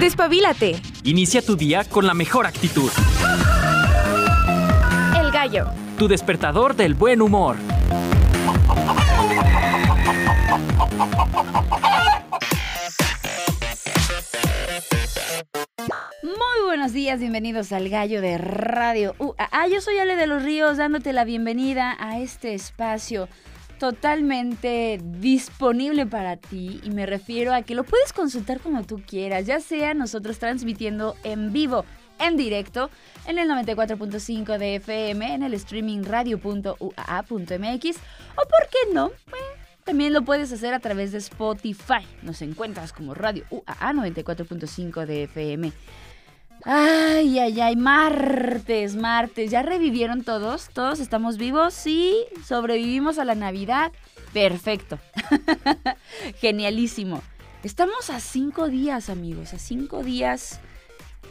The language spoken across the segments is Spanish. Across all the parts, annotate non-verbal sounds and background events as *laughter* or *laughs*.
Despabilate. Inicia tu día con la mejor actitud. El gallo. Tu despertador del buen humor. Muy buenos días, bienvenidos al Gallo de Radio. ah, yo soy Ale de los Ríos, dándote la bienvenida a este espacio totalmente disponible para ti y me refiero a que lo puedes consultar como tú quieras, ya sea nosotros transmitiendo en vivo, en directo, en el 94.5 de FM, en el streaming radio.uaa.mx o por qué no, también lo puedes hacer a través de Spotify. Nos encuentras como Radio UAA 94.5 de FM. Ay, ay, ay, martes, martes. ¿Ya revivieron todos? ¿Todos estamos vivos? Sí, sobrevivimos a la Navidad. Perfecto. *laughs* Genialísimo. Estamos a cinco días, amigos, a cinco días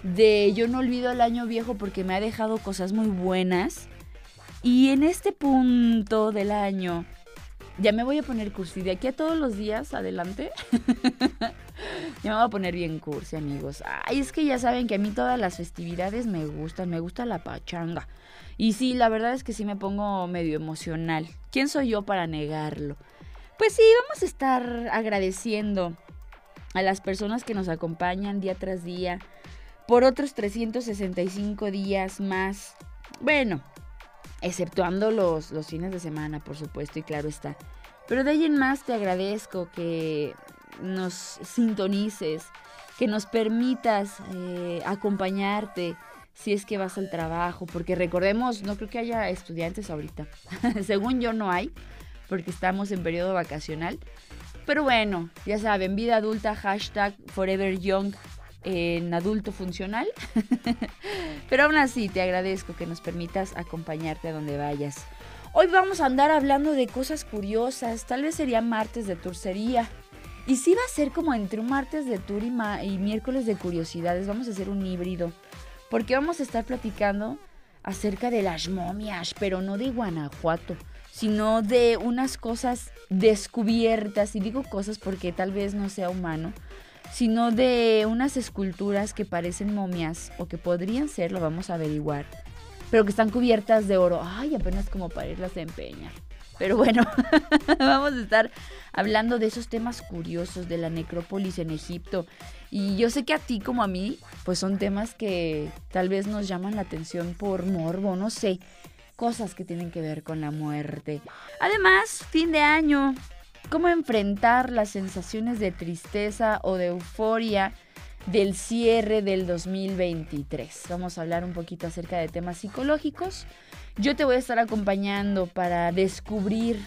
de yo no olvido el año viejo porque me ha dejado cosas muy buenas. Y en este punto del año, ya me voy a poner cursi. De aquí a todos los días, adelante. *laughs* ya me voy a poner bien cursi, amigos. Ay, es que ya saben que a mí todas las festividades me gustan. Me gusta la pachanga. Y sí, la verdad es que sí me pongo medio emocional. ¿Quién soy yo para negarlo? Pues sí, vamos a estar agradeciendo a las personas que nos acompañan día tras día por otros 365 días más. Bueno, exceptuando los, los fines de semana, por supuesto, y claro está. Pero de ahí en más te agradezco que nos sintonices, que nos permitas eh, acompañarte si es que vas al trabajo, porque recordemos, no creo que haya estudiantes ahorita. *laughs* Según yo no hay, porque estamos en periodo vacacional. Pero bueno, ya saben, vida adulta, hashtag Forever Young en adulto funcional. *laughs* Pero aún así te agradezco que nos permitas acompañarte a donde vayas. Hoy vamos a andar hablando de cosas curiosas, tal vez sería martes de turcería. Y sí va a ser como entre un martes de tour y, y miércoles de curiosidades, vamos a hacer un híbrido. Porque vamos a estar platicando acerca de las momias, pero no de Guanajuato, sino de unas cosas descubiertas. Y digo cosas porque tal vez no sea humano, sino de unas esculturas que parecen momias o que podrían ser, lo vamos a averiguar, pero que están cubiertas de oro. Ay, apenas como para irlas a empeñar. Pero bueno, *laughs* vamos a estar hablando de esos temas curiosos de la necrópolis en Egipto. Y yo sé que a ti como a mí, pues son temas que tal vez nos llaman la atención por morbo, no sé, cosas que tienen que ver con la muerte. Además, fin de año, cómo enfrentar las sensaciones de tristeza o de euforia del cierre del 2023. Vamos a hablar un poquito acerca de temas psicológicos. Yo te voy a estar acompañando para descubrir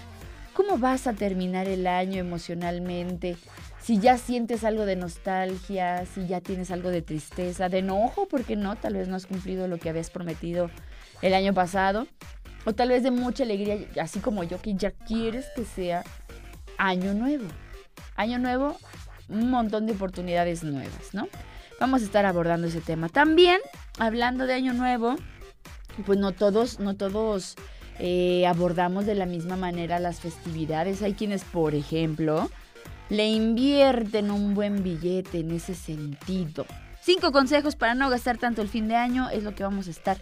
cómo vas a terminar el año emocionalmente, si ya sientes algo de nostalgia, si ya tienes algo de tristeza, de enojo, porque no, tal vez no has cumplido lo que habías prometido el año pasado, o tal vez de mucha alegría, así como yo, que ya quieres que sea año nuevo. Año nuevo, un montón de oportunidades nuevas, ¿no? Vamos a estar abordando ese tema. También, hablando de año nuevo, pues no todos, no todos eh, abordamos de la misma manera las festividades. Hay quienes, por ejemplo, le invierten un buen billete en ese sentido. Cinco consejos para no gastar tanto el fin de año es lo que vamos a estar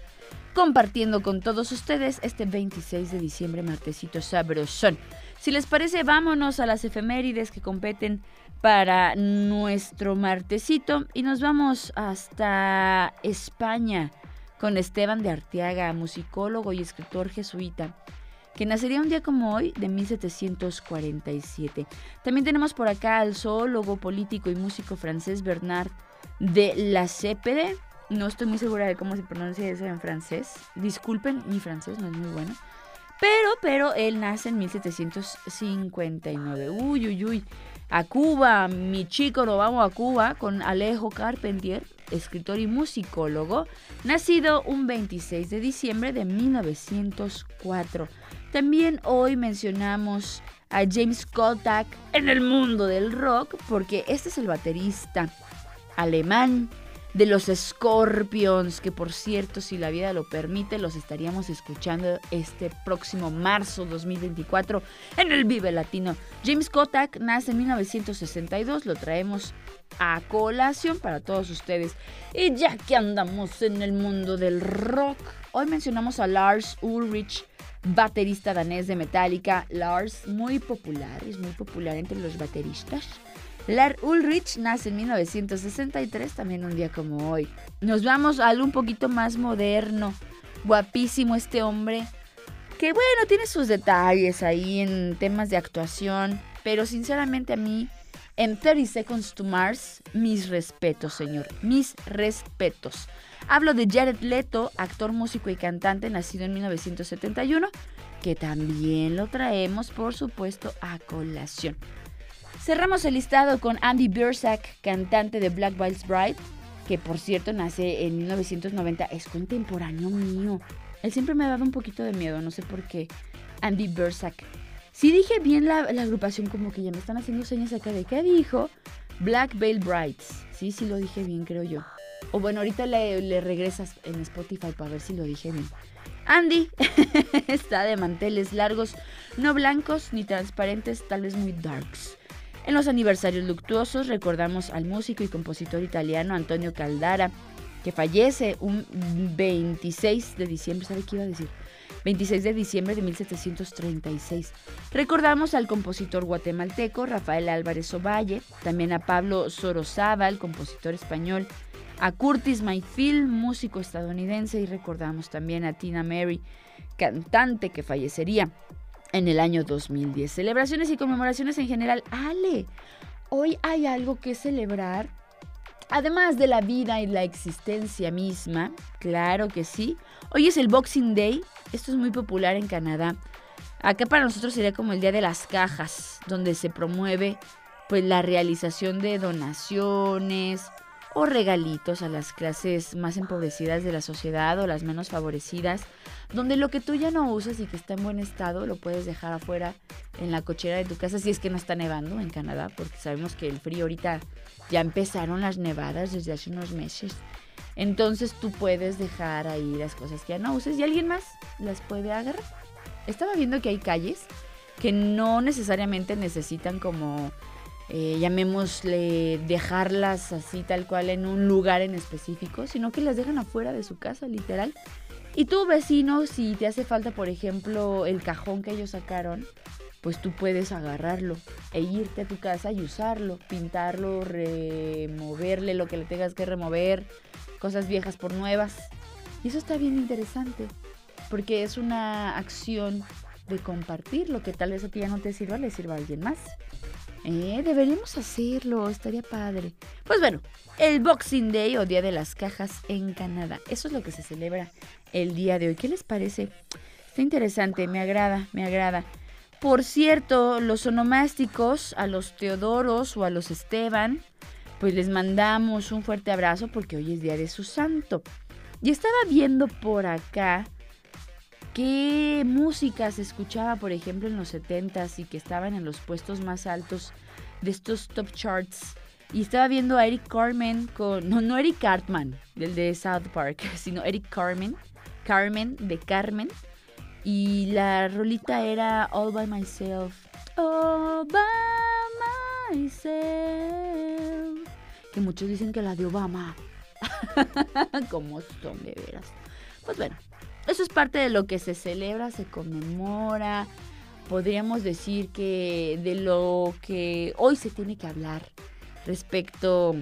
compartiendo con todos ustedes este 26 de diciembre, martesito sabrosón. Si les parece, vámonos a las efemérides que competen para nuestro martesito y nos vamos hasta España con Esteban de Arteaga, musicólogo y escritor jesuita, que nacería un día como hoy de 1747. También tenemos por acá al zoólogo, político y músico francés Bernard de la Cépede. No estoy muy segura de cómo se pronuncia eso en francés. Disculpen, mi francés no es muy bueno. Pero, pero él nace en 1759. Uy, uy, uy. A Cuba, mi chico, nos vamos a Cuba con Alejo Carpentier, escritor y musicólogo, nacido un 26 de diciembre de 1904. También hoy mencionamos a James Kotak en el mundo del rock, porque este es el baterista alemán de los Scorpions, que por cierto, si la vida lo permite, los estaríamos escuchando este próximo marzo 2024 en el Vive Latino. James Kotak nace en 1962, lo traemos a colación para todos ustedes. Y ya que andamos en el mundo del rock, hoy mencionamos a Lars Ulrich, baterista danés de Metallica. Lars, muy popular, es muy popular entre los bateristas. Lars Ulrich nace en 1963, también un día como hoy. Nos vamos a un poquito más moderno. Guapísimo este hombre. Que bueno, tiene sus detalles ahí en temas de actuación. Pero sinceramente a mí, en 30 Seconds to Mars, mis respetos, señor. Mis respetos. Hablo de Jared Leto, actor, músico y cantante, nacido en 1971, que también lo traemos, por supuesto, a colación. Cerramos el listado con Andy Biersack, cantante de Black Wild Bride, que por cierto nace en 1990, es contemporáneo mío. Él siempre me ha dado un poquito de miedo, no sé por qué. Andy Biersack. Si dije bien la, agrupación, como que ya me están haciendo señas acá de qué dijo. Black Veil Brides. Sí, sí lo dije bien, creo yo. O bueno, ahorita le regresas en Spotify para ver si lo dije bien. Andy *laughs* está de manteles largos, no blancos ni transparentes, tal vez muy darks. En los aniversarios luctuosos recordamos al músico y compositor italiano Antonio Caldara, que fallece un 26 de diciembre, ¿sabe qué iba a decir? 26 de diciembre de 1736. Recordamos al compositor guatemalteco Rafael Álvarez Ovalle, también a Pablo el compositor español, a Curtis Mayfield, músico estadounidense, y recordamos también a Tina Mary, cantante que fallecería en el año 2010. Celebraciones y conmemoraciones en general. Ale, hoy hay algo que celebrar. Además de la vida y la existencia misma, claro que sí. Hoy es el Boxing Day. Esto es muy popular en Canadá. Acá para nosotros sería como el Día de las Cajas, donde se promueve pues la realización de donaciones, o regalitos a las clases más empobrecidas de la sociedad o las menos favorecidas, donde lo que tú ya no usas y que está en buen estado lo puedes dejar afuera en la cochera de tu casa si es que no está nevando en Canadá, porque sabemos que el frío ahorita ya empezaron las nevadas desde hace unos meses. Entonces tú puedes dejar ahí las cosas que ya no uses y alguien más las puede agarrar. Estaba viendo que hay calles que no necesariamente necesitan como eh, llamémosle, dejarlas así tal cual en un lugar en específico, sino que las dejan afuera de su casa, literal. Y tú, vecino, si te hace falta, por ejemplo, el cajón que ellos sacaron, pues tú puedes agarrarlo e irte a tu casa y usarlo, pintarlo, removerle lo que le tengas que remover, cosas viejas por nuevas. Y eso está bien interesante, porque es una acción de compartir lo que tal vez a ti ya no te sirva, le sirva a alguien más. Eh, deberíamos hacerlo, estaría padre. Pues bueno, el Boxing Day o Día de las Cajas en Canadá. Eso es lo que se celebra el día de hoy. ¿Qué les parece? Está interesante, me agrada, me agrada. Por cierto, los onomásticos, a los Teodoros o a los Esteban, pues les mandamos un fuerte abrazo porque hoy es día de su santo. Y estaba viendo por acá qué música se escuchaba, por ejemplo, en los 70s y que estaban en los puestos más altos de estos top charts. Y estaba viendo a Eric Carmen con. No, no Eric Cartman, del de South Park, *laughs* sino Eric Carmen. Carmen, de Carmen. Y la rolita era All by Myself. All by Myself. Que muchos dicen que la de Obama. *laughs* Como son de veras. Pues bueno, eso es parte de lo que se celebra, se conmemora. Podríamos decir que de lo que hoy se tiene que hablar respecto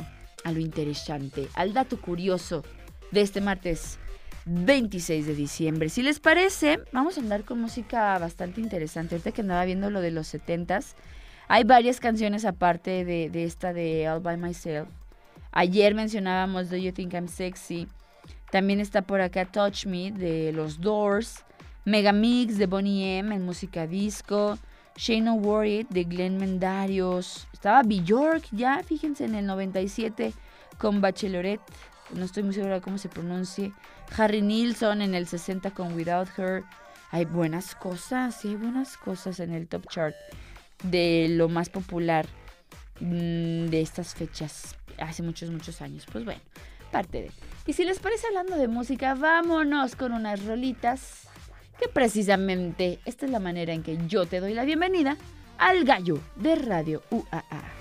a lo interesante, al dato curioso de este martes 26 de diciembre. Si les parece, vamos a andar con música bastante interesante. Ahorita que andaba viendo lo de los 70s, hay varias canciones aparte de, de esta de All By Myself. Ayer mencionábamos Do You Think I'm Sexy. También está por acá Touch Me de los Doors, Megamix de Bonnie M en música disco, Shane No Worried de Glenn Mendarios. Estaba Bjork ya, fíjense, en el 97 con Bachelorette, no estoy muy segura de cómo se pronuncie. Harry Nilsson en el 60 con Without Her. Hay buenas cosas, sí, hay buenas cosas en el top chart de lo más popular mm, de estas fechas hace muchos, muchos años. Pues bueno, Y si les parece hablando de música, vámonos con unas rolitas que precisamente esta es la manera en que yo te doy la bienvenida al gallo de Radio UAA.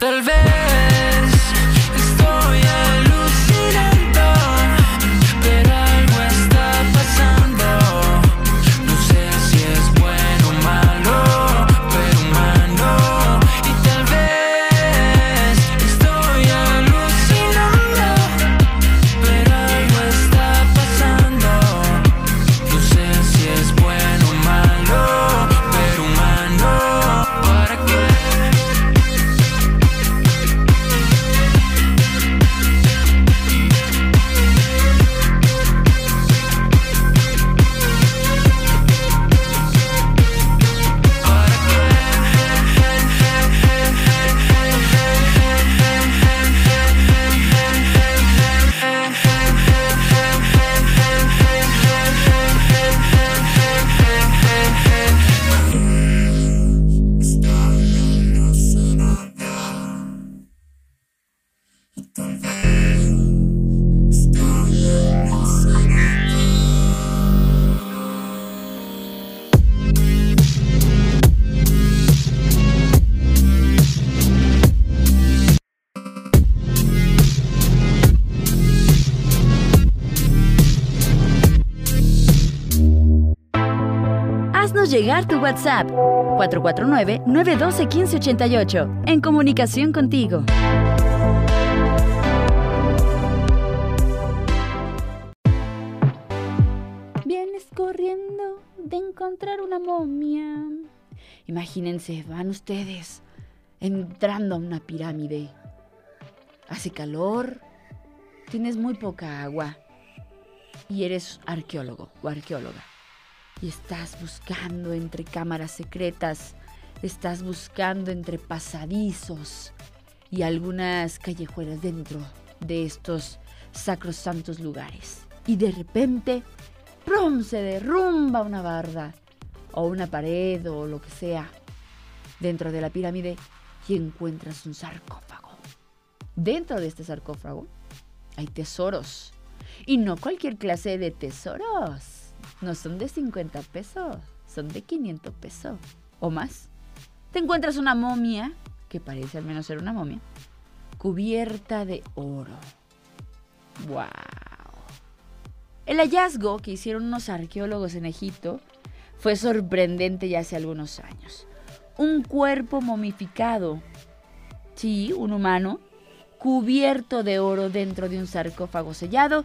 Llegar tu WhatsApp 449-912-1588 en comunicación contigo. Vienes corriendo de encontrar una momia. Imagínense, van ustedes entrando a una pirámide. Hace calor, tienes muy poca agua y eres arqueólogo o arqueóloga y estás buscando entre cámaras secretas, estás buscando entre pasadizos y algunas callejuelas dentro de estos sacrosantos lugares. Y de repente, ¡prum! se derrumba una barda o una pared o lo que sea dentro de la pirámide y encuentras un sarcófago. Dentro de este sarcófago hay tesoros. Y no cualquier clase de tesoros no son de 50 pesos, son de 500 pesos o más. Te encuentras una momia, que parece al menos ser una momia, cubierta de oro. ¡Wow! El hallazgo que hicieron unos arqueólogos en Egipto fue sorprendente ya hace algunos años. Un cuerpo momificado, sí, un humano, cubierto de oro dentro de un sarcófago sellado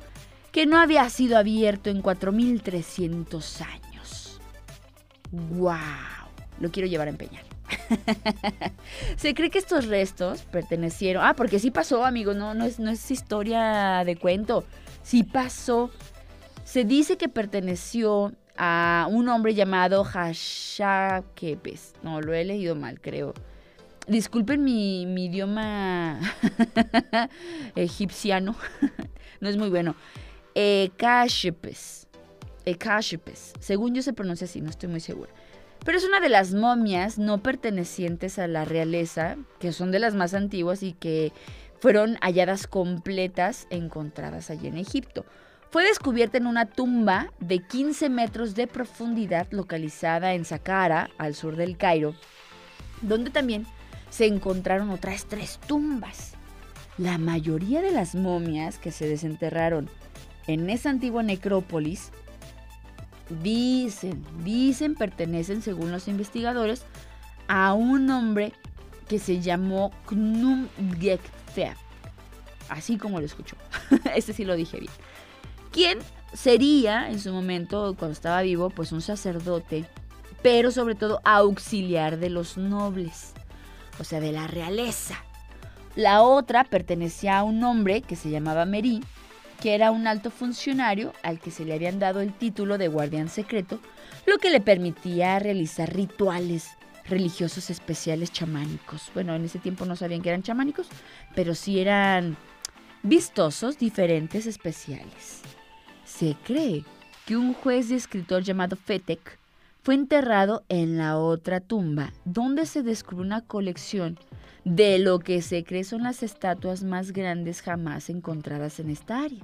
que no había sido abierto en 4.300 años. ¡Wow! Lo quiero llevar a empeñar. *laughs* Se cree que estos restos pertenecieron... Ah, porque sí pasó, amigo, no, no, es, no es historia de cuento. Sí pasó. Se dice que perteneció a un hombre llamado Hashakepes. No, lo he leído mal, creo. Disculpen mi, mi idioma *laughs* egipciano. *laughs* no es muy bueno. Ekashepes. Ekashepes. Según yo se pronuncia así, no estoy muy segura. Pero es una de las momias no pertenecientes a la realeza, que son de las más antiguas y que fueron halladas completas encontradas allí en Egipto. Fue descubierta en una tumba de 15 metros de profundidad localizada en Saqqara, al sur del Cairo, donde también se encontraron otras tres tumbas. La mayoría de las momias que se desenterraron en esa antigua necrópolis dicen, dicen, pertenecen, según los investigadores, a un hombre que se llamó Knum Así como lo escuchó. *laughs* este sí lo dije bien. ¿Quién sería en su momento, cuando estaba vivo, pues un sacerdote, pero sobre todo auxiliar de los nobles, o sea, de la realeza. La otra pertenecía a un hombre que se llamaba Merí, que era un alto funcionario al que se le habían dado el título de guardián secreto, lo que le permitía realizar rituales religiosos especiales chamánicos. Bueno, en ese tiempo no sabían que eran chamánicos, pero sí eran vistosos, diferentes, especiales. Se cree que un juez y escritor llamado Fetek fue enterrado en la otra tumba, donde se descubrió una colección de lo que se cree son las estatuas más grandes jamás encontradas en esta área.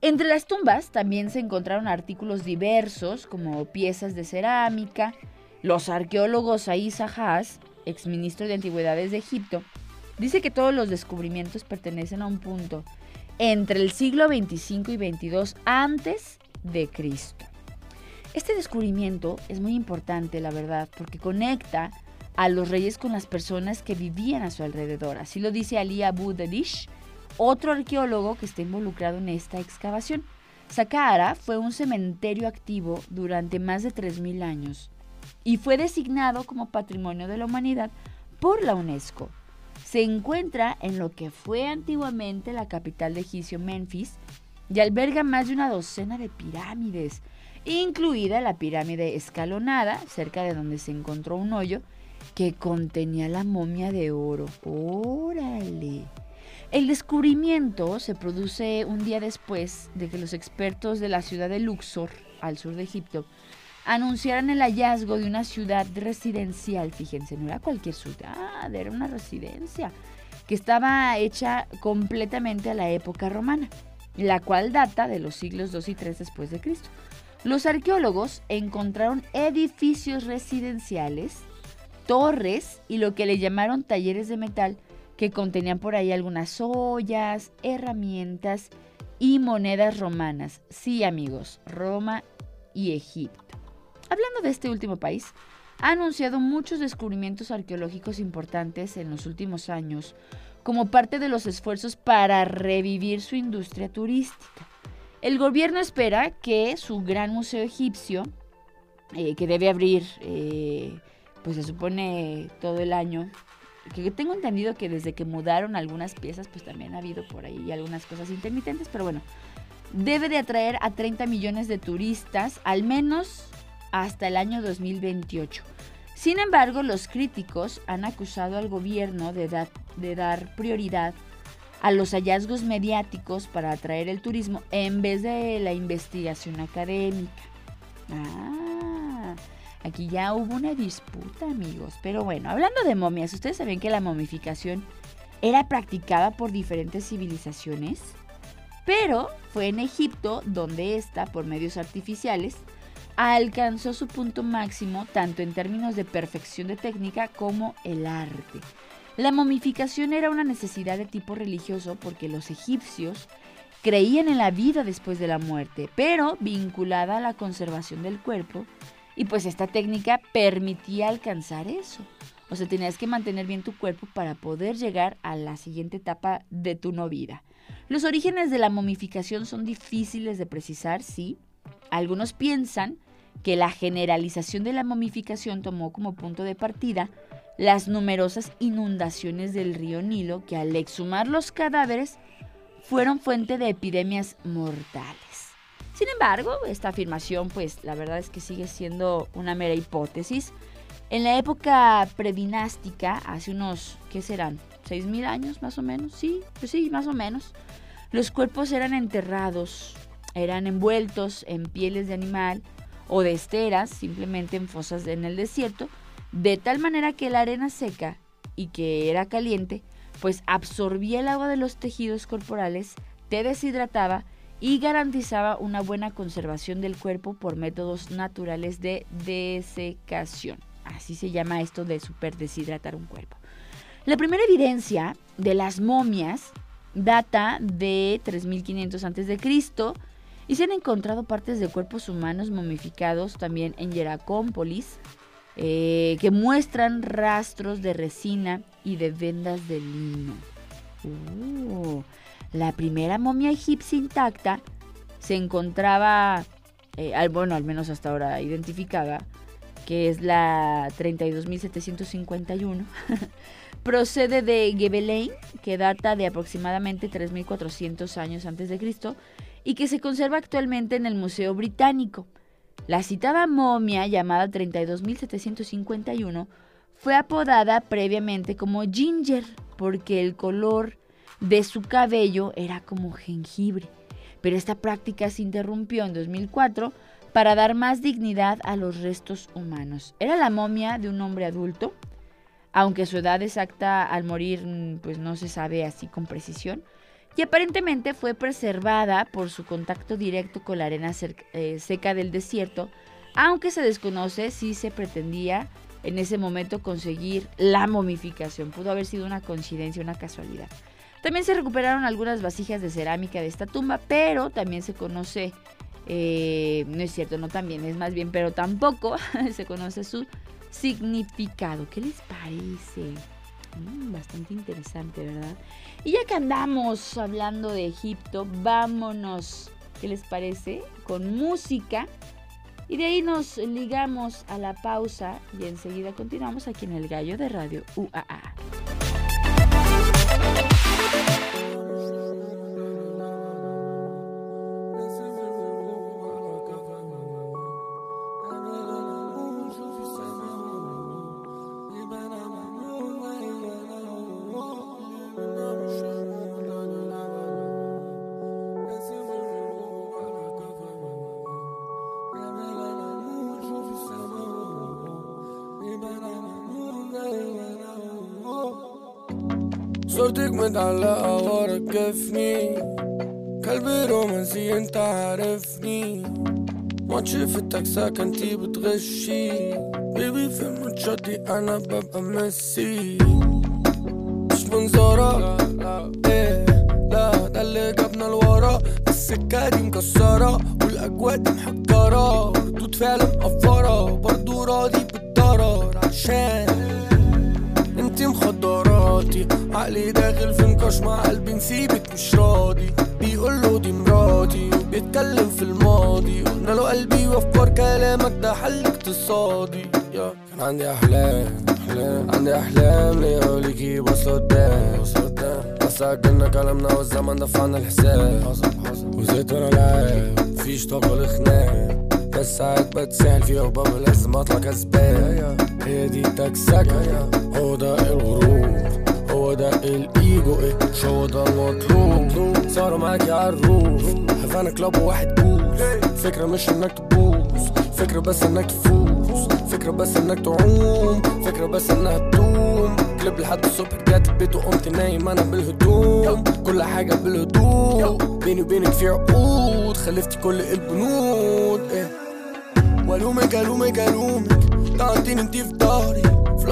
Entre las tumbas también se encontraron artículos diversos como piezas de cerámica. Los arqueólogos Aisa Haas, exministro de Antigüedades de Egipto, dice que todos los descubrimientos pertenecen a un punto entre el siglo 25 y 22 antes de Cristo. Este descubrimiento es muy importante, la verdad, porque conecta a los reyes con las personas que vivían a su alrededor. Así lo dice Ali Abu Dadish, otro arqueólogo que está involucrado en esta excavación. Saqqara fue un cementerio activo durante más de 3.000 años y fue designado como Patrimonio de la Humanidad por la UNESCO. Se encuentra en lo que fue antiguamente la capital de egipcio Memphis y alberga más de una docena de pirámides, incluida la pirámide escalonada, cerca de donde se encontró un hoyo, que contenía la momia de oro. ¡Órale! El descubrimiento se produce un día después de que los expertos de la ciudad de Luxor, al sur de Egipto, anunciaran el hallazgo de una ciudad residencial. Fíjense, no era cualquier ciudad, era una residencia que estaba hecha completamente a la época romana, la cual data de los siglos 2 y 3 después de Cristo. Los arqueólogos encontraron edificios residenciales torres y lo que le llamaron talleres de metal que contenían por ahí algunas ollas, herramientas y monedas romanas. Sí, amigos, Roma y Egipto. Hablando de este último país, ha anunciado muchos descubrimientos arqueológicos importantes en los últimos años como parte de los esfuerzos para revivir su industria turística. El gobierno espera que su gran museo egipcio, eh, que debe abrir eh, pues se supone todo el año. Que tengo entendido que desde que mudaron algunas piezas, pues también ha habido por ahí algunas cosas intermitentes, pero bueno, debe de atraer a 30 millones de turistas, al menos hasta el año 2028. Sin embargo, los críticos han acusado al gobierno de, de dar prioridad a los hallazgos mediáticos para atraer el turismo en vez de la investigación académica. Ah, Aquí ya hubo una disputa, amigos. Pero bueno, hablando de momias, ¿ustedes saben que la momificación era practicada por diferentes civilizaciones? Pero fue en Egipto donde esta, por medios artificiales, alcanzó su punto máximo tanto en términos de perfección de técnica como el arte. La momificación era una necesidad de tipo religioso porque los egipcios creían en la vida después de la muerte, pero vinculada a la conservación del cuerpo y pues esta técnica permitía alcanzar eso. O sea, tenías que mantener bien tu cuerpo para poder llegar a la siguiente etapa de tu no vida. Los orígenes de la momificación son difíciles de precisar, sí. Algunos piensan que la generalización de la momificación tomó como punto de partida las numerosas inundaciones del río Nilo que al exhumar los cadáveres fueron fuente de epidemias mortales. Sin embargo, esta afirmación, pues la verdad es que sigue siendo una mera hipótesis. En la época predinástica, hace unos, ¿qué serán? ¿6.000 años más o menos? Sí, pues sí, más o menos. Los cuerpos eran enterrados, eran envueltos en pieles de animal o de esteras, simplemente en fosas en el desierto, de tal manera que la arena seca y que era caliente, pues absorbía el agua de los tejidos corporales, te deshidrataba y garantizaba una buena conservación del cuerpo por métodos naturales de desecación. Así se llama esto de super deshidratar un cuerpo. La primera evidencia de las momias data de 3500 a.C. y se han encontrado partes de cuerpos humanos momificados también en Yeracómpolis eh, que muestran rastros de resina y de vendas de lino. Uh, la primera momia egipcia intacta se encontraba, eh, bueno, al menos hasta ahora identificada, que es la 32.751. *laughs* Procede de Gebelein, que data de aproximadamente 3.400 años antes de Cristo y que se conserva actualmente en el Museo Británico. La citada momia, llamada 32.751, fue apodada previamente como Ginger porque el color de su cabello era como jengibre, pero esta práctica se interrumpió en 2004 para dar más dignidad a los restos humanos. Era la momia de un hombre adulto, aunque su edad exacta al morir mm, pues no se sabe así con precisión, y aparentemente fue preservada por su contacto directo con la arena eh, seca del desierto, aunque se desconoce si se pretendía en ese momento conseguir la momificación. Pudo haber sido una coincidencia, una casualidad. También se recuperaron algunas vasijas de cerámica de esta tumba, pero también se conoce, eh, no es cierto, no también, es más bien, pero tampoco *laughs* se conoce su significado. ¿Qué les parece? Mm, bastante interesante, ¿verdad? Y ya que andamos hablando de Egipto, vámonos, ¿qué les parece? Con música. Y de ahí nos ligamos a la pausa y enseguida continuamos aquí en el Gallo de Radio UAA. صورتك متعلقة ورا كفني قلبي رومانسي أنت عارفني. ما شفتك سكنتي بتغشي. بيبي في الماتشاتي أنا ببقى ميسي. مش منظرة إيه لا ده اللي جابنا لورا. السكة دي مكسرة والأجواء دي محجرة ردود فعل مقفرة برضو راضي بالضرر. عشان انتي مخدراتي عقلي داخل في نقاش مع قلبي نسيبك مش راضي. بيقول له دي مراتي وبيتكلم في الماضي. قلنا له قلبي وافكار كلامك ده حل اقتصادي. يا. كان عندي أحلام أحلام. عندي أحلام ليا وليكي بص قدام بص قدام. بس عجلنا كلامنا والزمن دفعنا الحساب. حصل حصل وزيت وأنا لاعب مفيش طاقة لخناق. بس ساعات بتسهل فيها وبابا لازم اطلع كسبان هي دي تكسكة هو ده الغرور. ده الايجو إيه مش هو ده المطلوب صاروا معاكي عالروف هفانا كلاب وواحد بوز فكرة مش انك تبوظ فكرة بس انك تفوز فكرة بس انك تعوم. فكرة بس انها تدوم كليب لحد الصبح رجعت البيت وقمت نايم أنا بالهدوم. كل حاجة بالهدوء بيني وبينك في عقود. خلفتي كل البنود. إيه. والومك الومك الومك طعنتيني انتي في ضهري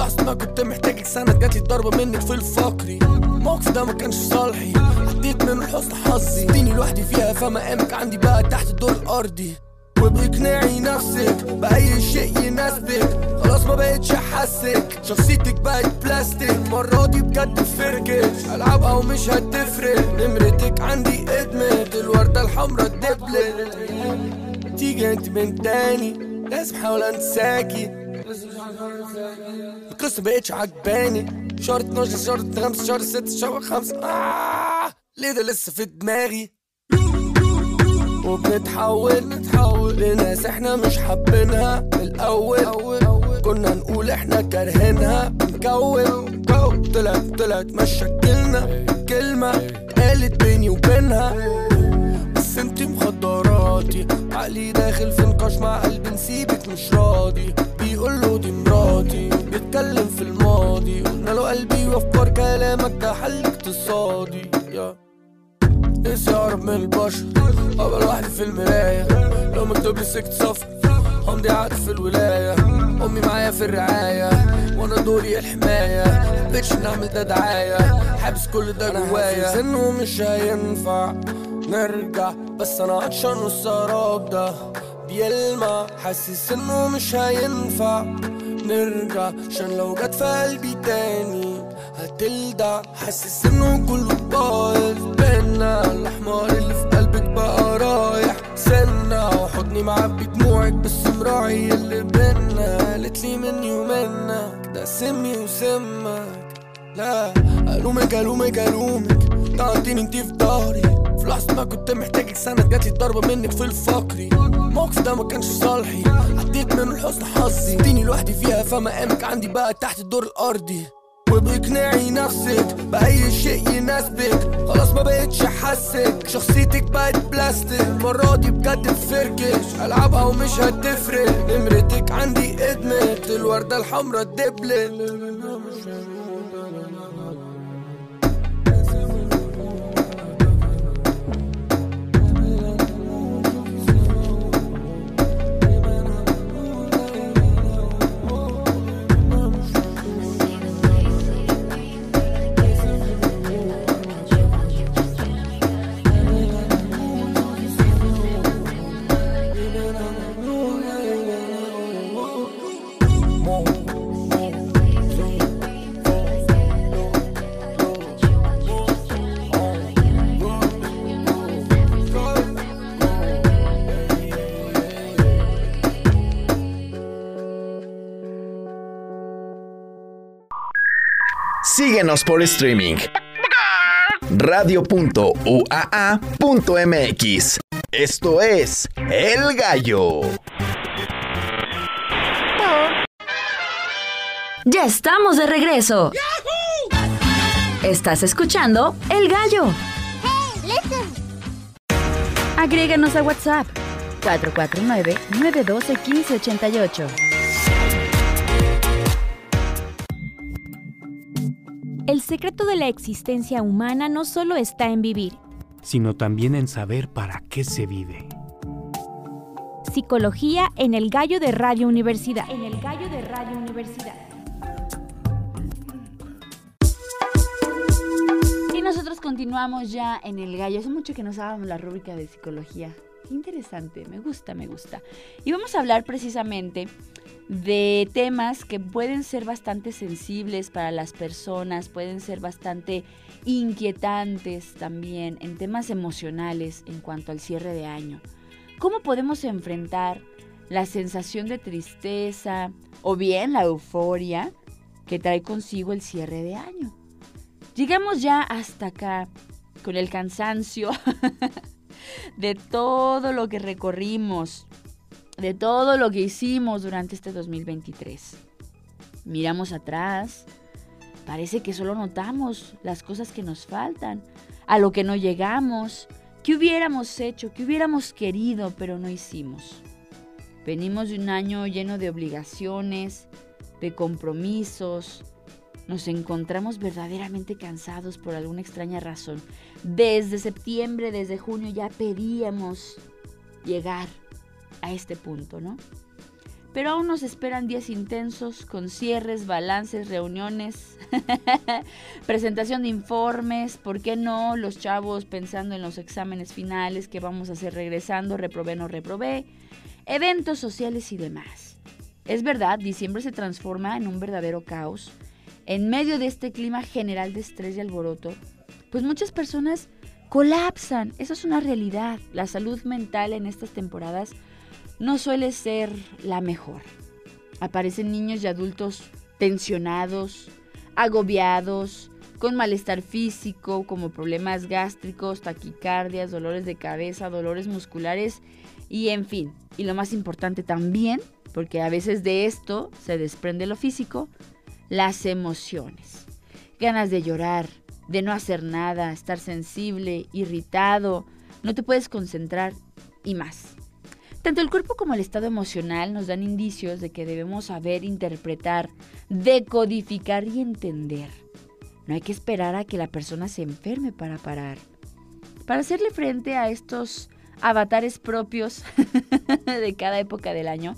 لحظة ما كنت محتاجك سند جاتلي ضربة منك في الفقري. الموقف ده ما كانش صالحي. عديت من حسن حظي. اديني لوحدي فيها فمقامك عندي بقى تحت الدور الارضي وباقناعي نفسك بأي شيء يناسبك. خلاص ما بقتش أحسك. شخصيتك بقت بلاستيك. المرة دي بجد فركش ألعبها ومش هتفرق. نمرتك عندي إدمت. الوردة الحمرا اتدبلت. تيجي انت من تاني. لازم أحاول أنساكي. القصة مبقتش عجباني. شهر 12 شهر 5 شهر 6 شهر 5 آه ليه ده لسه في دماغي؟ وبنتحول نتحول لناس إحنا مش حابينها. من الأول كنا نقول إحنا كارهينها. بنكون كون طلعت طلعت مش شكلنا. كلمة قالت بيني وبينها. بس انتي مخدراتي. عقلي داخل في قلبي وافكار كلامك ده حل اقتصادي يا نفسي اقرب من البشر ابقى لوحدي في المراية. لو مكتوب لي سكت صفر همضي عقد في الولاية. أمي معايا في الرعاية وأنا دوري الحماية. محبتش نعمل ده دعاية. حابس كل ده جوايا. حاسس إنه مش هينفع نرجع بس أنا عطشان والسراب ده بيلمع. حاسس إنه مش هينفع نرجع عشان لو جت في قلبي تاني هتلدع. حاسس إنه كله بايظ. بينا الأحمر اللي في قلبك بقى رايح. سنة وحضني معبي دموعك بس مراعي اللي بينا قالت لي مني ومنك ده سمي وسمك. لا الومك الومك الومك طعنتيني انتي في ضهري في لحظة ما كنت محتاجك سند جاتلي ضربة منك في الفقري. الموقف ده ما كانش صالحي. عديت من الحزن حظي. اديني لوحدي فيها فمقامك عندي بقى تحت الدور الأرضي. وبإقناعي نفسك بأي شيء يناسبك. خلاص ما بقتش أحسك. شخصيتك بقت بلاستيك. المرة دي بجد بفركش. ألعبها ومش هتفرق. نمرتك عندي إدمت. الوردة الحمرا الدبلت Síguenos por streaming. Radio.uaa.mx. Esto es El Gallo. Ya estamos de regreso. Estás escuchando El Gallo. Agréganos a WhatsApp 449-912-1588. El secreto de la existencia humana no solo está en vivir. sino también en saber para qué se vive. Psicología en el gallo de Radio Universidad. En el gallo de Radio Universidad. Y nosotros continuamos ya en El Gallo. Hace mucho que nos hábamos la rúbrica de psicología. Qué interesante, me gusta, me gusta. Y vamos a hablar precisamente de temas que pueden ser bastante sensibles para las personas, pueden ser bastante inquietantes también en temas emocionales en cuanto al cierre de año. ¿Cómo podemos enfrentar la sensación de tristeza o bien la euforia que trae consigo el cierre de año? Llegamos ya hasta acá con el cansancio *laughs* de todo lo que recorrimos, de todo lo que hicimos durante este 2023. Miramos atrás, parece que solo notamos las cosas que nos faltan, a lo que no llegamos, que hubiéramos hecho, que hubiéramos querido, pero no hicimos. Venimos de un año lleno de obligaciones, de compromisos, nos encontramos verdaderamente cansados por alguna extraña razón. Desde septiembre, desde junio ya pedíamos llegar a este punto, ¿no? Pero aún nos esperan días intensos con cierres, balances, reuniones, *laughs* presentación de informes, ¿por qué no? Los chavos pensando en los exámenes finales que vamos a hacer regresando, reprobé, no reprobé, eventos sociales y demás. Es verdad, diciembre se transforma en un verdadero caos. En medio de este clima general de estrés y alboroto, pues muchas personas colapsan. Eso es una realidad. La salud mental en estas temporadas no suele ser la mejor. Aparecen niños y adultos tensionados, agobiados, con malestar físico, como problemas gástricos, taquicardias, dolores de cabeza, dolores musculares y en fin. Y lo más importante también, porque a veces de esto se desprende lo físico, las emociones. Ganas de llorar, de no hacer nada, estar sensible, irritado, no te puedes concentrar y más. Tanto el cuerpo como el estado emocional nos dan indicios de que debemos saber interpretar, decodificar y entender. No hay que esperar a que la persona se enferme para parar. Para hacerle frente a estos avatares propios *laughs* de cada época del año,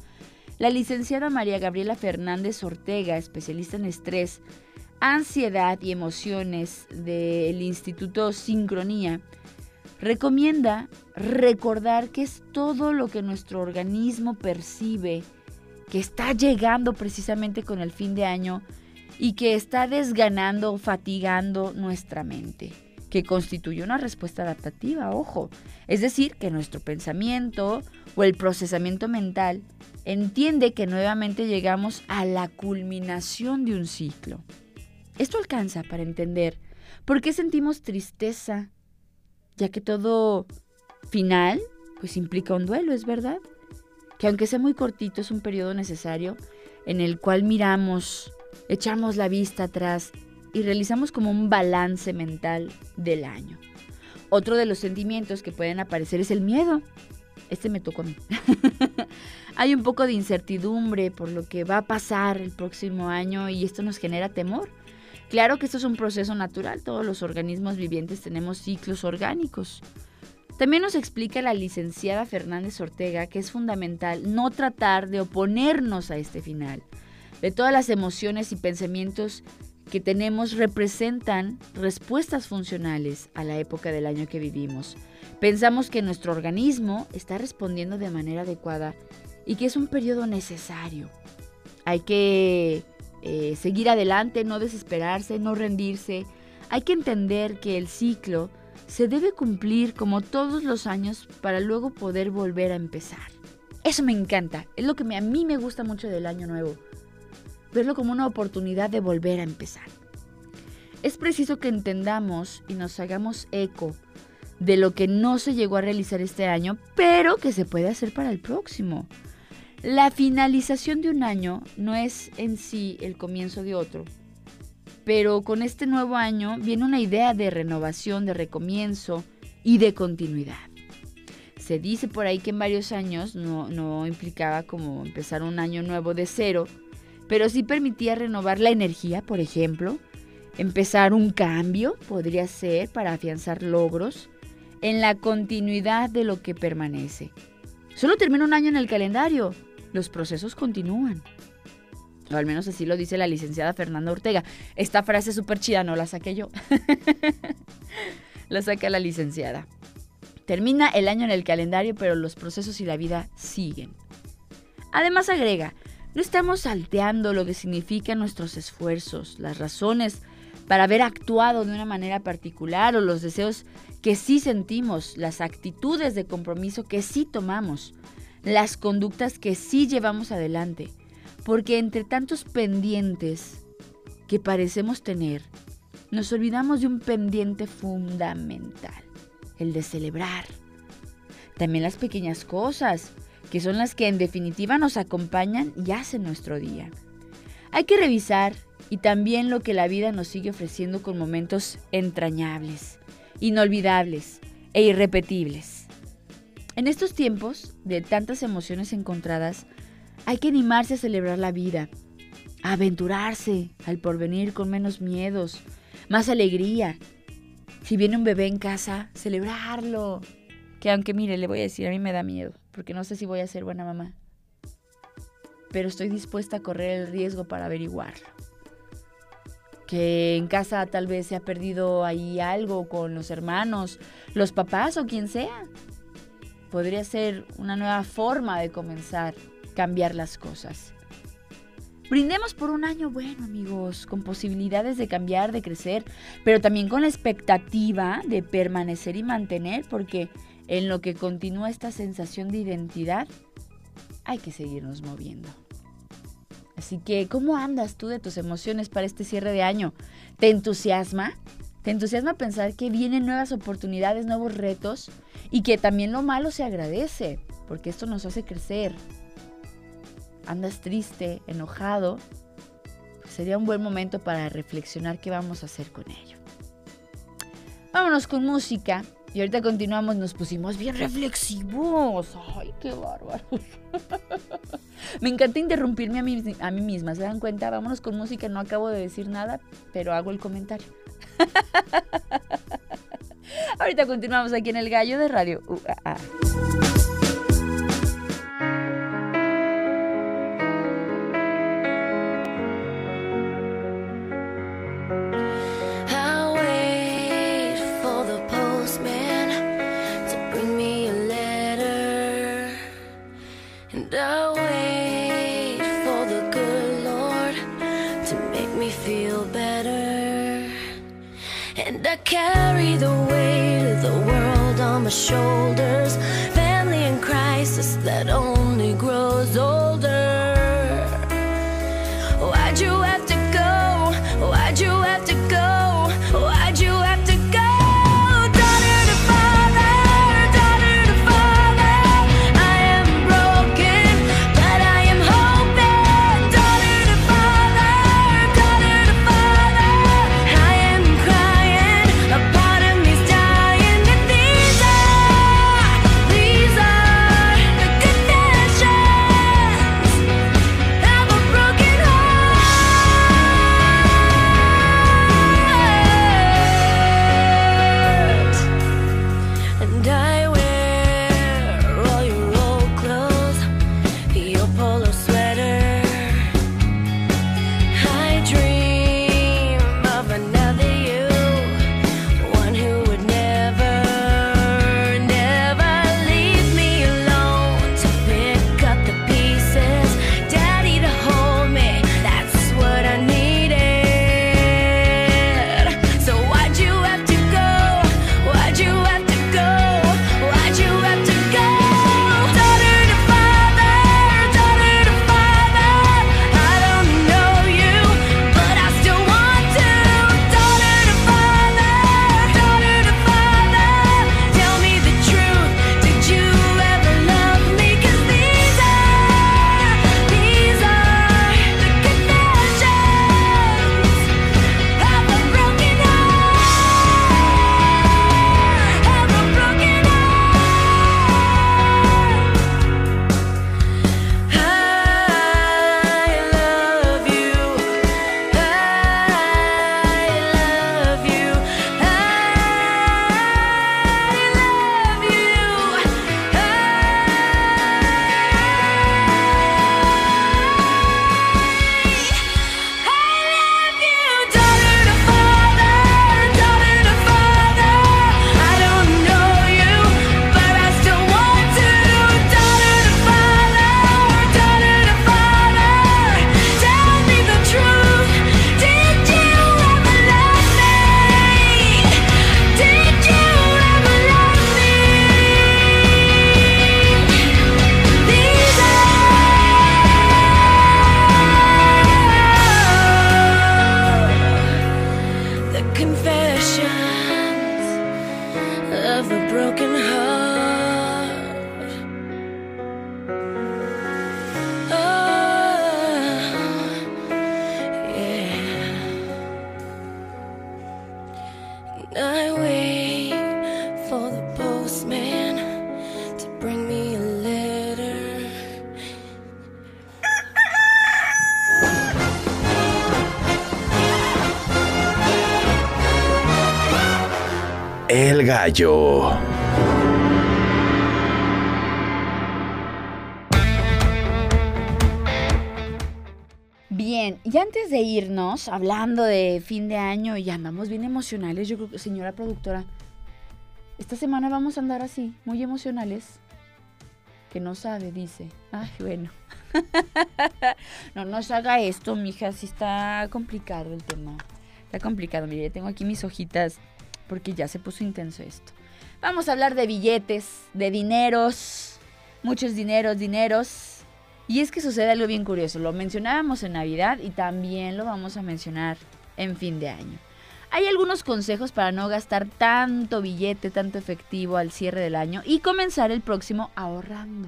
la licenciada María Gabriela Fernández Ortega, especialista en estrés, ansiedad y emociones del Instituto Sincronía, recomienda recordar que es todo lo que nuestro organismo percibe, que está llegando precisamente con el fin de año y que está desganando, fatigando nuestra mente, que constituye una respuesta adaptativa, ojo. Es decir, que nuestro pensamiento o el procesamiento mental entiende que nuevamente llegamos a la culminación de un ciclo. Esto alcanza para entender por qué sentimos tristeza, ya que todo final pues implica un duelo, ¿es verdad? Que aunque sea muy cortito es un periodo necesario en el cual miramos echamos la vista atrás y realizamos como un balance mental del año. Otro de los sentimientos que pueden aparecer es el miedo. Este me tocó a mí. *laughs* Hay un poco de incertidumbre por lo que va a pasar el próximo año y esto nos genera temor. Claro que esto es un proceso natural, todos los organismos vivientes tenemos ciclos orgánicos. También nos explica la licenciada Fernández Ortega que es fundamental no tratar de oponernos a este final, de todas las emociones y pensamientos que tenemos representan respuestas funcionales a la época del año que vivimos. Pensamos que nuestro organismo está respondiendo de manera adecuada y que es un periodo necesario. Hay que eh, seguir adelante, no desesperarse, no rendirse. Hay que entender que el ciclo se debe cumplir como todos los años para luego poder volver a empezar. Eso me encanta, es lo que a mí me gusta mucho del año nuevo verlo como una oportunidad de volver a empezar. Es preciso que entendamos y nos hagamos eco de lo que no se llegó a realizar este año, pero que se puede hacer para el próximo. La finalización de un año no es en sí el comienzo de otro, pero con este nuevo año viene una idea de renovación, de recomienzo y de continuidad. Se dice por ahí que en varios años no, implicaba como empezar un año nuevo de cero, pero sí permitía renovar la energía, por ejemplo, empezar un cambio, podría ser para afianzar logros, en la continuidad de lo que permanece. Solo termina un año en el calendario, los procesos continúan. O al menos así lo dice la licenciada Fernanda Ortega. Esta frase súper chida, no la saqué yo. *laughs* la saca la licenciada. Termina el año en el calendario, pero los procesos y la vida siguen. Además agrega, no estamos salteando lo que significan nuestros esfuerzos, las razones para haber actuado de una manera particular o los deseos que sí sentimos, las actitudes de compromiso que sí tomamos, las conductas que sí llevamos adelante. Porque entre tantos pendientes que parecemos tener, nos olvidamos de un pendiente fundamental, el de celebrar. También las pequeñas cosas, que son las que en definitiva nos acompañan y hacen nuestro día. Hay que revisar y también lo que la vida nos sigue ofreciendo con momentos entrañables, inolvidables e irrepetibles. En estos tiempos de tantas emociones encontradas, hay que animarse a celebrar la vida, a aventurarse al porvenir con menos miedos, más alegría. Si viene un bebé en casa, celebrarlo. Que aunque mire, le voy a decir, a mí me da miedo porque no sé si voy a ser buena mamá. Pero estoy dispuesta a correr el riesgo para averiguarlo. Que en casa tal vez se ha perdido ahí algo con los hermanos, los papás o quien sea podría ser una nueva forma de comenzar, cambiar las cosas. Brindemos por un año bueno, amigos, con posibilidades de cambiar, de crecer, pero también con la expectativa de permanecer y mantener, porque en lo que continúa esta sensación de identidad, hay que seguirnos moviendo. Así que, ¿cómo andas tú de tus emociones para este cierre de año? ¿Te entusiasma? Te entusiasma pensar que vienen nuevas oportunidades, nuevos retos y que también lo malo se agradece, porque esto nos hace crecer. Andas triste, enojado, pues sería un buen momento para reflexionar qué vamos a hacer con ello. Vámonos con música. Y ahorita continuamos, nos pusimos bien reflexivos. Ay, qué bárbaro. *laughs* Me encanta interrumpirme a mí, a mí misma, ¿se dan cuenta? Vámonos con música, no acabo de decir nada, pero hago el comentario. *laughs* Ahorita continuamos aquí en El Gallo de Radio UAA. Gallo. Bien, y antes de irnos, hablando de fin de año y andamos bien emocionales, yo creo que, señora productora, esta semana vamos a andar así, muy emocionales. Que no sabe, dice. Ay, bueno. *laughs* no nos haga esto, mija, si está complicado el tema. Está complicado, mire, tengo aquí mis hojitas porque ya se puso intenso esto. Vamos a hablar de billetes, de dineros, muchos dineros, dineros. Y es que sucede algo bien curioso, lo mencionábamos en Navidad y también lo vamos a mencionar en fin de año. Hay algunos consejos para no gastar tanto billete, tanto efectivo al cierre del año y comenzar el próximo ahorrando.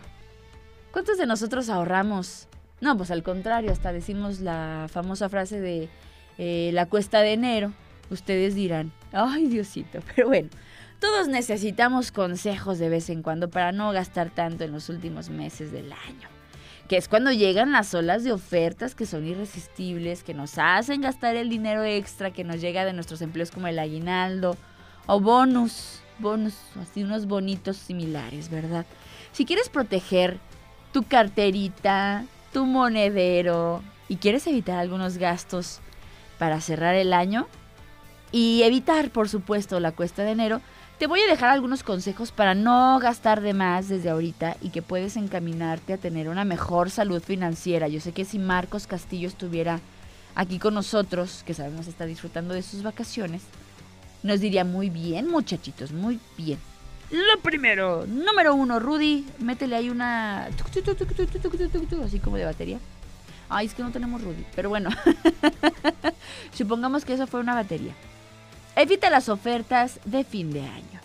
¿Cuántos de nosotros ahorramos? No, pues al contrario, hasta decimos la famosa frase de eh, la cuesta de enero Ustedes dirán, ay Diosito, *laughs* pero bueno, todos necesitamos consejos de vez en cuando para no gastar tanto en los últimos meses del año. Que es cuando llegan las olas de ofertas que son irresistibles, que nos hacen gastar el dinero extra que nos llega de nuestros empleos como el aguinaldo o bonus, bonus, así unos bonitos similares, ¿verdad? Si quieres proteger tu carterita, tu monedero y quieres evitar algunos gastos para cerrar el año y evitar, por supuesto, la cuesta de enero, te voy a dejar algunos consejos para no gastar de más desde ahorita y que puedes encaminarte a tener una mejor salud financiera. Yo sé que si Marcos Castillo estuviera aquí con nosotros, que sabemos está disfrutando de sus vacaciones, nos diría muy bien, muchachitos, muy bien. Lo primero, número uno, Rudy, métele ahí una... Así como de batería. Ay, es que no tenemos Rudy, pero bueno. *laughs* Supongamos que eso fue una batería. Evita las ofertas de fin de año.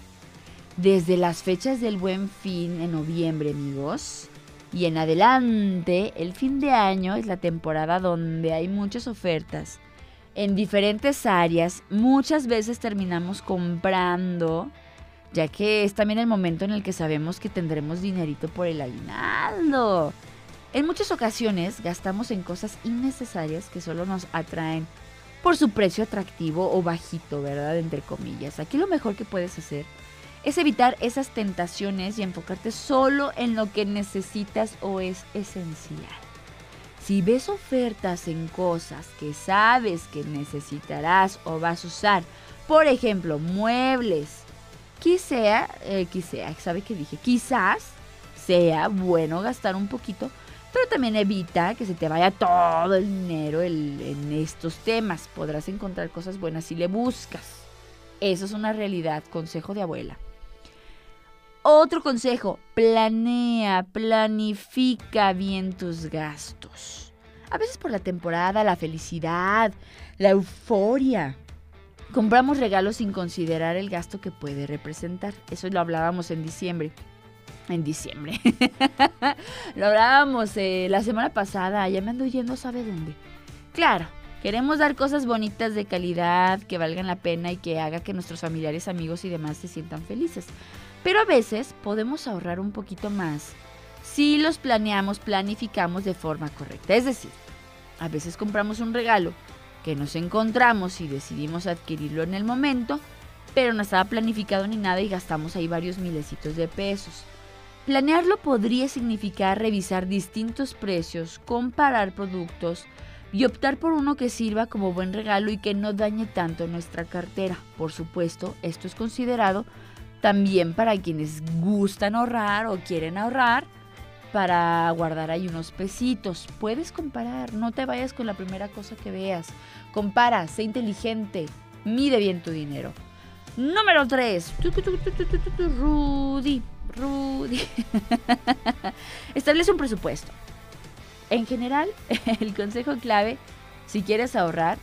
Desde las fechas del buen fin en noviembre, amigos, y en adelante, el fin de año es la temporada donde hay muchas ofertas. En diferentes áreas, muchas veces terminamos comprando, ya que es también el momento en el que sabemos que tendremos dinerito por el aguinaldo. En muchas ocasiones gastamos en cosas innecesarias que solo nos atraen por su precio atractivo o bajito, ¿verdad? Entre comillas. Aquí lo mejor que puedes hacer es evitar esas tentaciones y enfocarte solo en lo que necesitas o es esencial. Si ves ofertas en cosas que sabes que necesitarás o vas a usar, por ejemplo, muebles, quizá, eh, quizá, ¿sabe qué dije? Quizás sea bueno gastar un poquito, pero también evita que se te vaya todo el dinero en estos temas. Podrás encontrar cosas buenas si le buscas. Eso es una realidad, consejo de abuela. Otro consejo, planea, planifica bien tus gastos. A veces por la temporada, la felicidad, la euforia. Compramos regalos sin considerar el gasto que puede representar. Eso lo hablábamos en diciembre. En diciembre. *laughs* lo hablábamos eh, la semana pasada. Ya me ando yendo, ¿sabe dónde? Claro, queremos dar cosas bonitas de calidad, que valgan la pena y que haga que nuestros familiares, amigos y demás se sientan felices. Pero a veces podemos ahorrar un poquito más si los planeamos, planificamos de forma correcta. Es decir, a veces compramos un regalo que nos encontramos y decidimos adquirirlo en el momento, pero no estaba planificado ni nada y gastamos ahí varios milecitos de pesos. Planearlo podría significar revisar distintos precios, comparar productos y optar por uno que sirva como buen regalo y que no dañe tanto nuestra cartera. Por supuesto, esto es considerado también para quienes gustan ahorrar o quieren ahorrar para guardar ahí unos pesitos. Puedes comparar, no te vayas con la primera cosa que veas. Compara, sé inteligente, mide bien tu dinero. Número 3. Rudy, Rudy. *laughs* Establece un presupuesto. En general, *laughs* el consejo clave, si quieres ahorrar,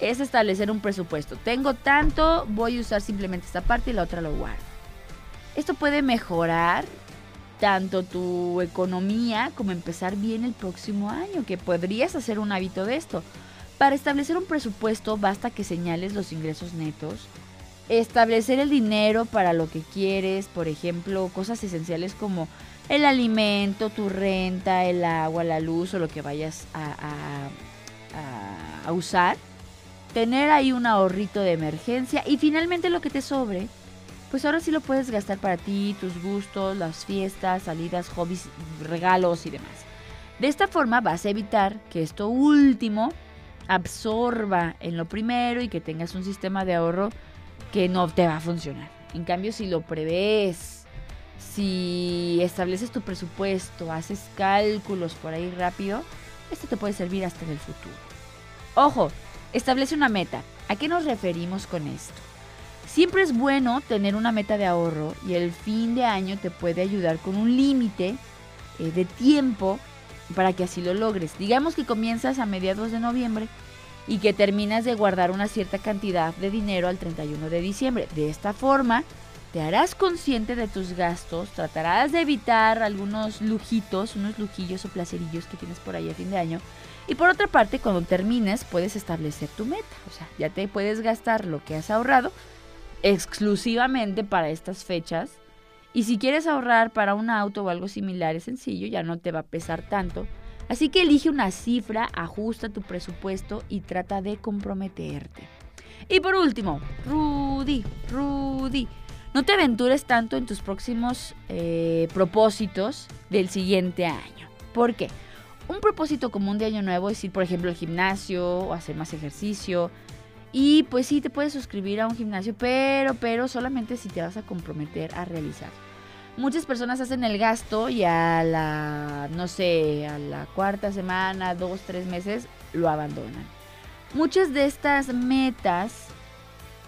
es establecer un presupuesto. Tengo tanto, voy a usar simplemente esta parte y la otra lo guardo. Esto puede mejorar tanto tu economía como empezar bien el próximo año, que podrías hacer un hábito de esto. Para establecer un presupuesto basta que señales los ingresos netos, establecer el dinero para lo que quieres, por ejemplo, cosas esenciales como el alimento, tu renta, el agua, la luz o lo que vayas a, a- usar. Tener ahí un ahorrito de emergencia y finalmente lo que te sobre, pues ahora sí lo puedes gastar para ti, tus gustos, las fiestas, salidas, hobbies, regalos y demás. De esta forma vas a evitar que esto último absorba en lo primero y que tengas un sistema de ahorro que no te va a funcionar. En cambio, si lo prevés, si estableces tu presupuesto, haces cálculos por ahí rápido, esto te puede servir hasta en el futuro. Ojo, establece una meta. ¿A qué nos referimos con esto? Siempre es bueno tener una meta de ahorro y el fin de año te puede ayudar con un límite eh, de tiempo para que así lo logres. Digamos que comienzas a mediados de noviembre y que terminas de guardar una cierta cantidad de dinero al 31 de diciembre. De esta forma, te harás consciente de tus gastos, tratarás de evitar algunos lujitos, unos lujillos o placerillos que tienes por ahí a fin de año. Y por otra parte, cuando termines, puedes establecer tu meta. O sea, ya te puedes gastar lo que has ahorrado exclusivamente para estas fechas. Y si quieres ahorrar para un auto o algo similar, es sencillo, ya no te va a pesar tanto. Así que elige una cifra, ajusta tu presupuesto y trata de comprometerte. Y por último, Rudy, Rudy, no te aventures tanto en tus próximos eh, propósitos del siguiente año. ¿Por qué? Un propósito común de año nuevo es ir, por ejemplo, al gimnasio o hacer más ejercicio. Y pues sí, te puedes suscribir a un gimnasio, pero, pero solamente si te vas a comprometer a realizar. Muchas personas hacen el gasto y a la, no sé, a la cuarta semana, dos, tres meses, lo abandonan. Muchas de estas metas,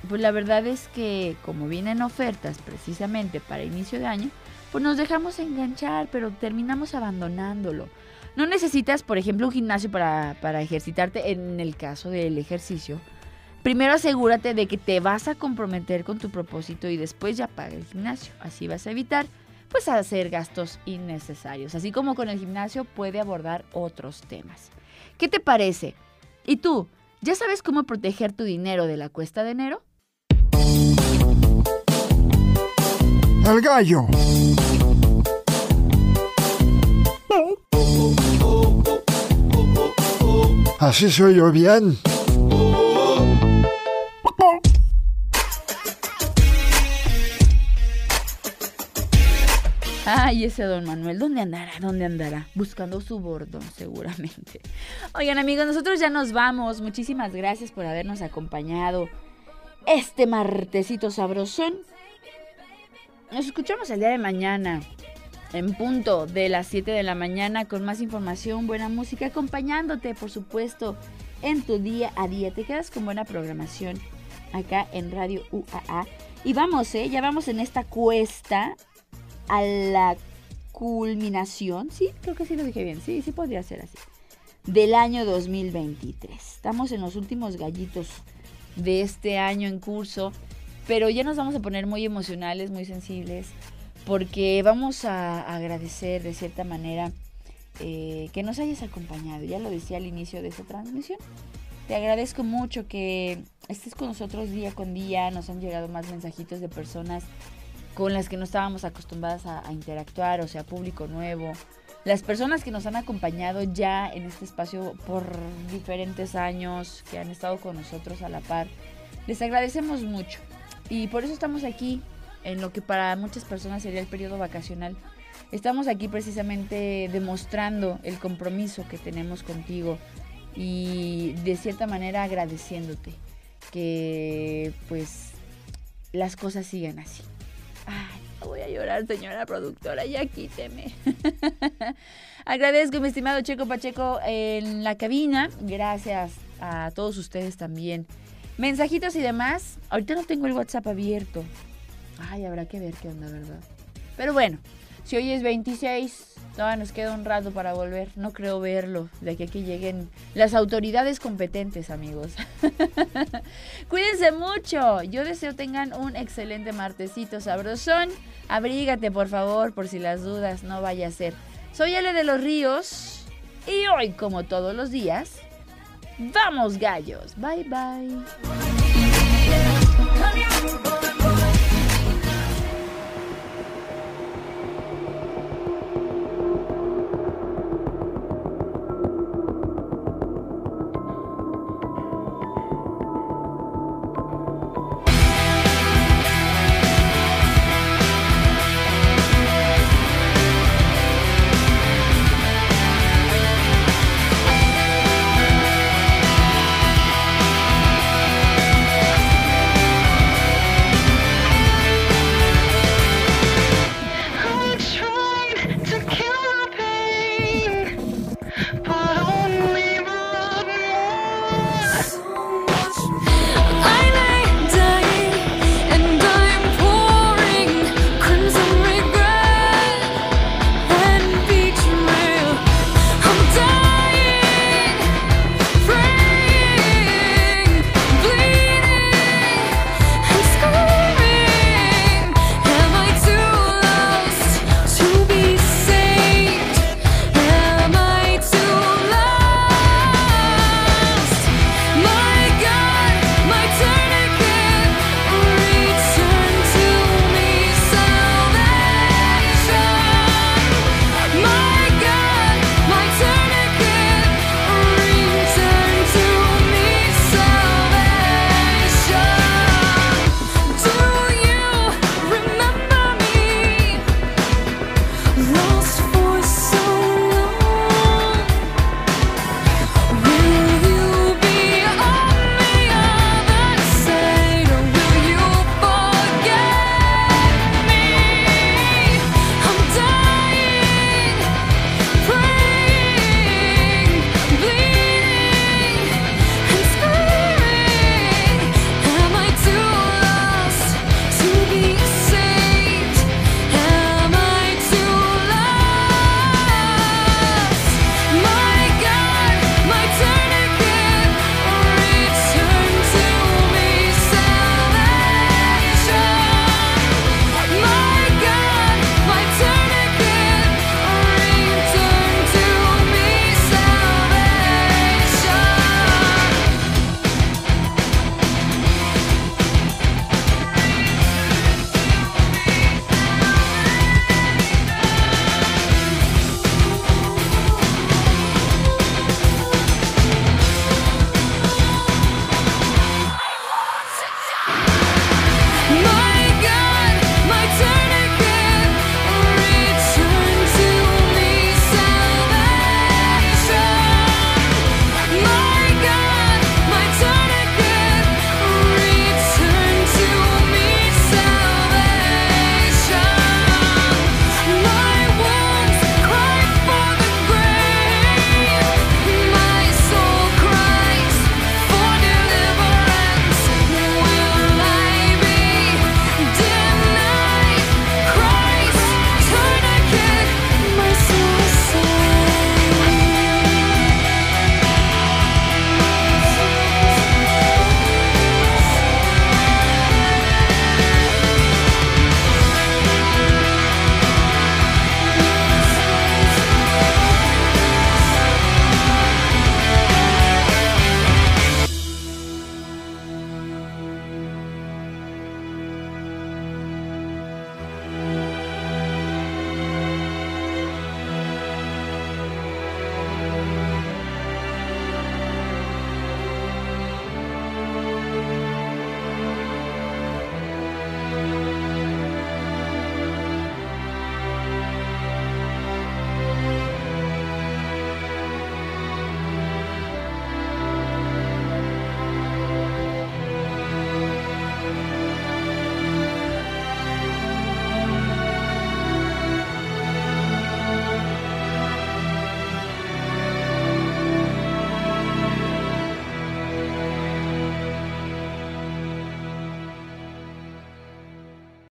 pues la verdad es que como vienen ofertas precisamente para inicio de año, pues nos dejamos enganchar, pero terminamos abandonándolo. No necesitas, por ejemplo, un gimnasio para, para ejercitarte en el caso del ejercicio. Primero asegúrate de que te vas a comprometer con tu propósito y después ya paga el gimnasio. Así vas a evitar pues hacer gastos innecesarios. Así como con el gimnasio puede abordar otros temas. ¿Qué te parece? ¿Y tú? ¿Ya sabes cómo proteger tu dinero de la cuesta de enero? El gallo. Así soy yo bien. Ay, ese don Manuel, ¿dónde andará? ¿Dónde andará? Buscando su bordón, seguramente. Oigan, amigos, nosotros ya nos vamos. Muchísimas gracias por habernos acompañado este martesito sabrosón. Nos escuchamos el día de mañana, en punto de las 7 de la mañana, con más información, buena música, acompañándote, por supuesto, en tu día a día. Te quedas con buena programación acá en Radio UAA. Y vamos, ¿eh? Ya vamos en esta cuesta a la culminación, sí, creo que sí lo dije bien, sí, sí podría ser así, del año 2023. Estamos en los últimos gallitos de este año en curso, pero ya nos vamos a poner muy emocionales, muy sensibles, porque vamos a agradecer de cierta manera eh, que nos hayas acompañado, ya lo decía al inicio de esta transmisión. Te agradezco mucho que estés con nosotros día con día, nos han llegado más mensajitos de personas con las que no estábamos acostumbradas a, interactuar, o sea, público nuevo. Las personas que nos han acompañado ya en este espacio por diferentes años, que han estado con nosotros a la par, les agradecemos mucho. Y por eso estamos aquí, en lo que para muchas personas sería el periodo vacacional. Estamos aquí precisamente demostrando el compromiso que tenemos contigo y de cierta manera agradeciéndote que pues las cosas sigan así. Ay, no voy a llorar, señora productora, ya quíteme. *laughs* Agradezco, mi estimado Checo Pacheco, en la cabina. Gracias a todos ustedes también. Mensajitos y demás. Ahorita no tengo el WhatsApp abierto. Ay, habrá que ver qué onda, ¿verdad? Pero bueno, si hoy es 26, todavía nos queda un rato para volver. No creo verlo, de aquí que lleguen las autoridades competentes, amigos. *laughs* Cuídense mucho. Yo deseo tengan un excelente martesito sabrosón. Abrígate, por favor, por si las dudas no vaya a ser. Soy Ale de los Ríos y hoy, como todos los días, vamos gallos. Bye bye.